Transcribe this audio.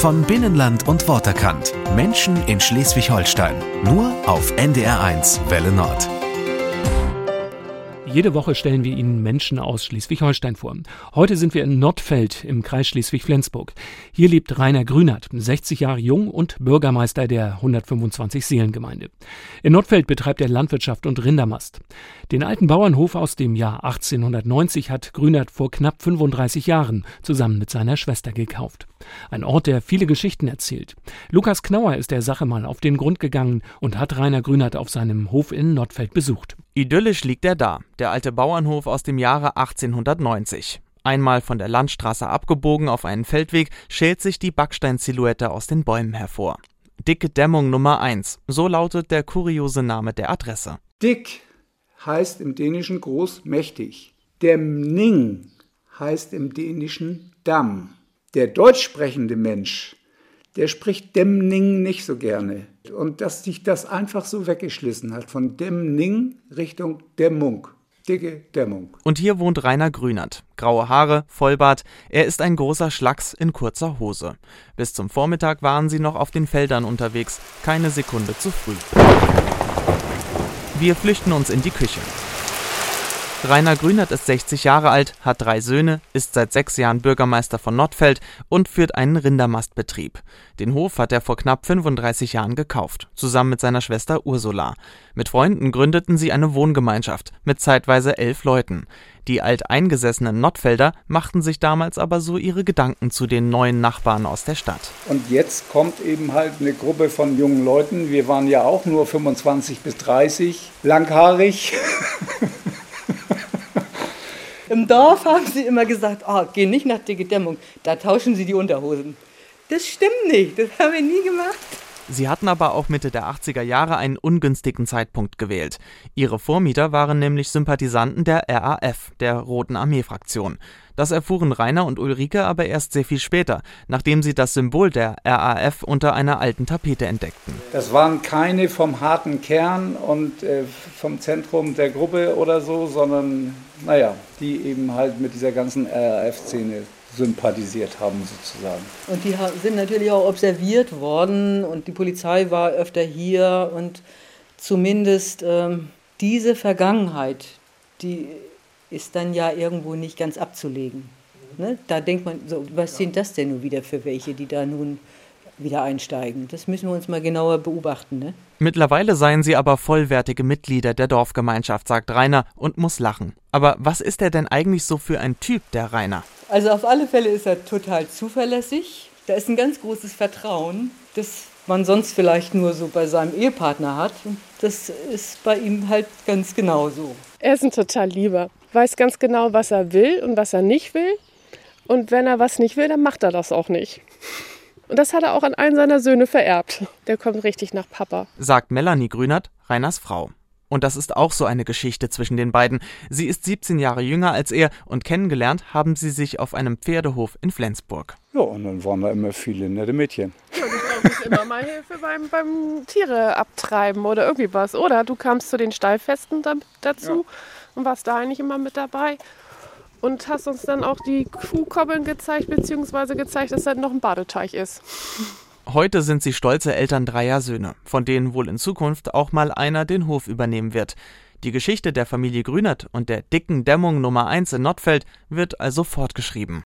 Von Binnenland und Worterkant. Menschen in Schleswig-Holstein. Nur auf NDR1 Welle Nord. Jede Woche stellen wir Ihnen Menschen aus Schleswig-Holstein vor. Heute sind wir in Nordfeld im Kreis Schleswig-Flensburg. Hier lebt Rainer Grünert, 60 Jahre jung und Bürgermeister der 125 Seelengemeinde. In Nordfeld betreibt er Landwirtschaft und Rindermast. Den alten Bauernhof aus dem Jahr 1890 hat Grünert vor knapp 35 Jahren zusammen mit seiner Schwester gekauft. Ein Ort, der viele Geschichten erzählt. Lukas Knauer ist der Sache mal auf den Grund gegangen und hat Rainer Grünert auf seinem Hof in Nordfeld besucht. Idyllisch liegt er da, der alte Bauernhof aus dem Jahre 1890. Einmal von der Landstraße abgebogen auf einen Feldweg schält sich die Backsteinsilhouette aus den Bäumen hervor. Dicke Dämmung Nummer 1, so lautet der kuriose Name der Adresse. Dick heißt im Dänischen groß mächtig. Demning heißt im Dänischen Damm. Der deutsch sprechende Mensch der spricht Demning nicht so gerne. Und dass sich das einfach so weggeschlissen hat, von Demning Richtung Dämmung. Dicke Dämmung. Und hier wohnt Rainer Grünert. Graue Haare, Vollbart. Er ist ein großer Schlacks in kurzer Hose. Bis zum Vormittag waren sie noch auf den Feldern unterwegs. Keine Sekunde zu früh. Wir flüchten uns in die Küche. Rainer Grünert ist 60 Jahre alt, hat drei Söhne, ist seit sechs Jahren Bürgermeister von Nordfeld und führt einen Rindermastbetrieb. Den Hof hat er vor knapp 35 Jahren gekauft, zusammen mit seiner Schwester Ursula. Mit Freunden gründeten sie eine Wohngemeinschaft mit zeitweise elf Leuten. Die alteingesessenen Nordfelder machten sich damals aber so ihre Gedanken zu den neuen Nachbarn aus der Stadt. Und jetzt kommt eben halt eine Gruppe von jungen Leuten. Wir waren ja auch nur 25 bis 30, langhaarig. Im Dorf haben sie immer gesagt, oh, geh nicht nach Dicke Dämmung, da tauschen sie die Unterhosen. Das stimmt nicht, das haben wir nie gemacht. Sie hatten aber auch Mitte der 80er Jahre einen ungünstigen Zeitpunkt gewählt. Ihre Vormieter waren nämlich Sympathisanten der RAF, der Roten Armee-Fraktion. Das erfuhren Rainer und Ulrike aber erst sehr viel später, nachdem sie das Symbol der RAF unter einer alten Tapete entdeckten. Das waren keine vom harten Kern und äh, vom Zentrum der Gruppe oder so, sondern, naja, die eben halt mit dieser ganzen RAF-Szene sympathisiert haben sozusagen. Und die sind natürlich auch observiert worden und die Polizei war öfter hier und zumindest ähm, diese Vergangenheit, die ist dann ja irgendwo nicht ganz abzulegen. Ne? Da denkt man, so, was sind das denn nun wieder für welche, die da nun wieder einsteigen? Das müssen wir uns mal genauer beobachten. Ne? Mittlerweile seien sie aber vollwertige Mitglieder der Dorfgemeinschaft, sagt Rainer und muss lachen. Aber was ist er denn eigentlich so für ein Typ, der Rainer? Also auf alle Fälle ist er total zuverlässig. Da ist ein ganz großes Vertrauen, das man sonst vielleicht nur so bei seinem Ehepartner hat. Das ist bei ihm halt ganz genau so. Er ist ein total lieber, weiß ganz genau, was er will und was er nicht will. Und wenn er was nicht will, dann macht er das auch nicht. Und das hat er auch an einen seiner Söhne vererbt. Der kommt richtig nach Papa. Sagt Melanie Grünert, Reiners Frau. Und das ist auch so eine Geschichte zwischen den beiden. Sie ist 17 Jahre jünger als er und kennengelernt haben sie sich auf einem Pferdehof in Flensburg. Ja, und dann waren da immer viele nette Mädchen. Ja, du brauchst immer mal Hilfe beim, beim Tiere abtreiben oder irgendwie was. Oder du kamst zu den Stallfesten da, dazu ja. und warst da eigentlich immer mit dabei. Und hast uns dann auch die Kuhkobbeln gezeigt, beziehungsweise gezeigt, dass da noch ein Badeteich ist. Heute sind sie stolze Eltern dreier Söhne, von denen wohl in Zukunft auch mal einer den Hof übernehmen wird. Die Geschichte der Familie Grünert und der dicken Dämmung Nummer 1 in Nordfeld wird also fortgeschrieben.